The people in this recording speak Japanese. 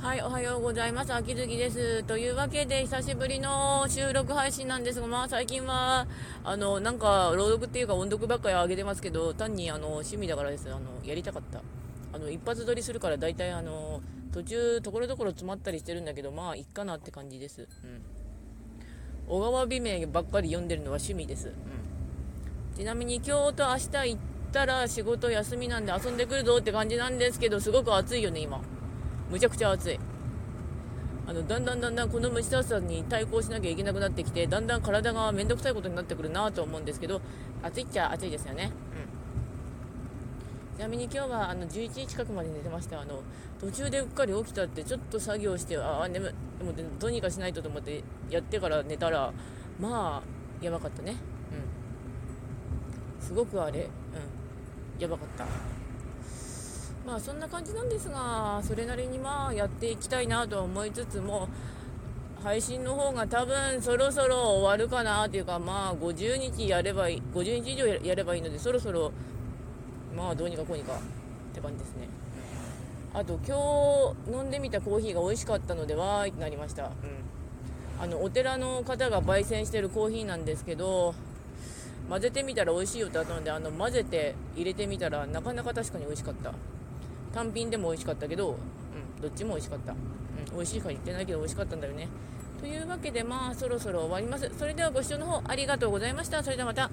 はい、おはようございます。秋月です。というわけで、久しぶりの収録配信なんですが、まあ最近は、あの、なんか、朗読っていうか音読ばっかり上げてますけど、単に、あの、趣味だからです。あの、やりたかった。あの、一発撮りするから、大体、あの、途中、ところどころ詰まったりしてるんだけど、まあ、いっかなって感じです。うん。小川美名ばっかり読んでるのは趣味です。うん。ちなみに、今日と明日行ったら仕事休みなんで遊んでくるぞって感じなんですけど、すごく暑いよね、今。むちゃくちゃ暑い。あのだんだんだんだんこの蒸し暑さに対抗しなきゃいけなくなってきてだんだん体が面倒くさいことになってくるなと思うんですけど暑いっちゃ暑いですよね、うん、ちなみに今日はあの11時近くまで寝てました。あの途中でうっかり起きたってちょっと作業してああ眠でもどうにかしないとと思ってやってから寝たらまあやばかったね。うん。すごくあれうん。やばかったまあそんな感じなんですがそれなりにまあやっていきたいなとは思いつつも配信の方が多分そろそろ終わるかなっていうかまあ50日やればいい50日以上やればいいのでそろそろまあどうにかこうにかって感じですね。あと今日飲んでみたコーヒーが美味しかったのでわーいってなりました、うん、あのお寺の方が焙煎してるコーヒーなんですけど混ぜてみたら美味しいよってあったのであの混ぜて入れてみたらなかなか確かに美味しかった単品でも美味しかったけど、うん、どっちも美味しかった、うん、美味しいか言ってないけど美味しかったんだよね。というわけでまあそろそろ終わります。それではご視聴の方ありがとうございました。それではまた。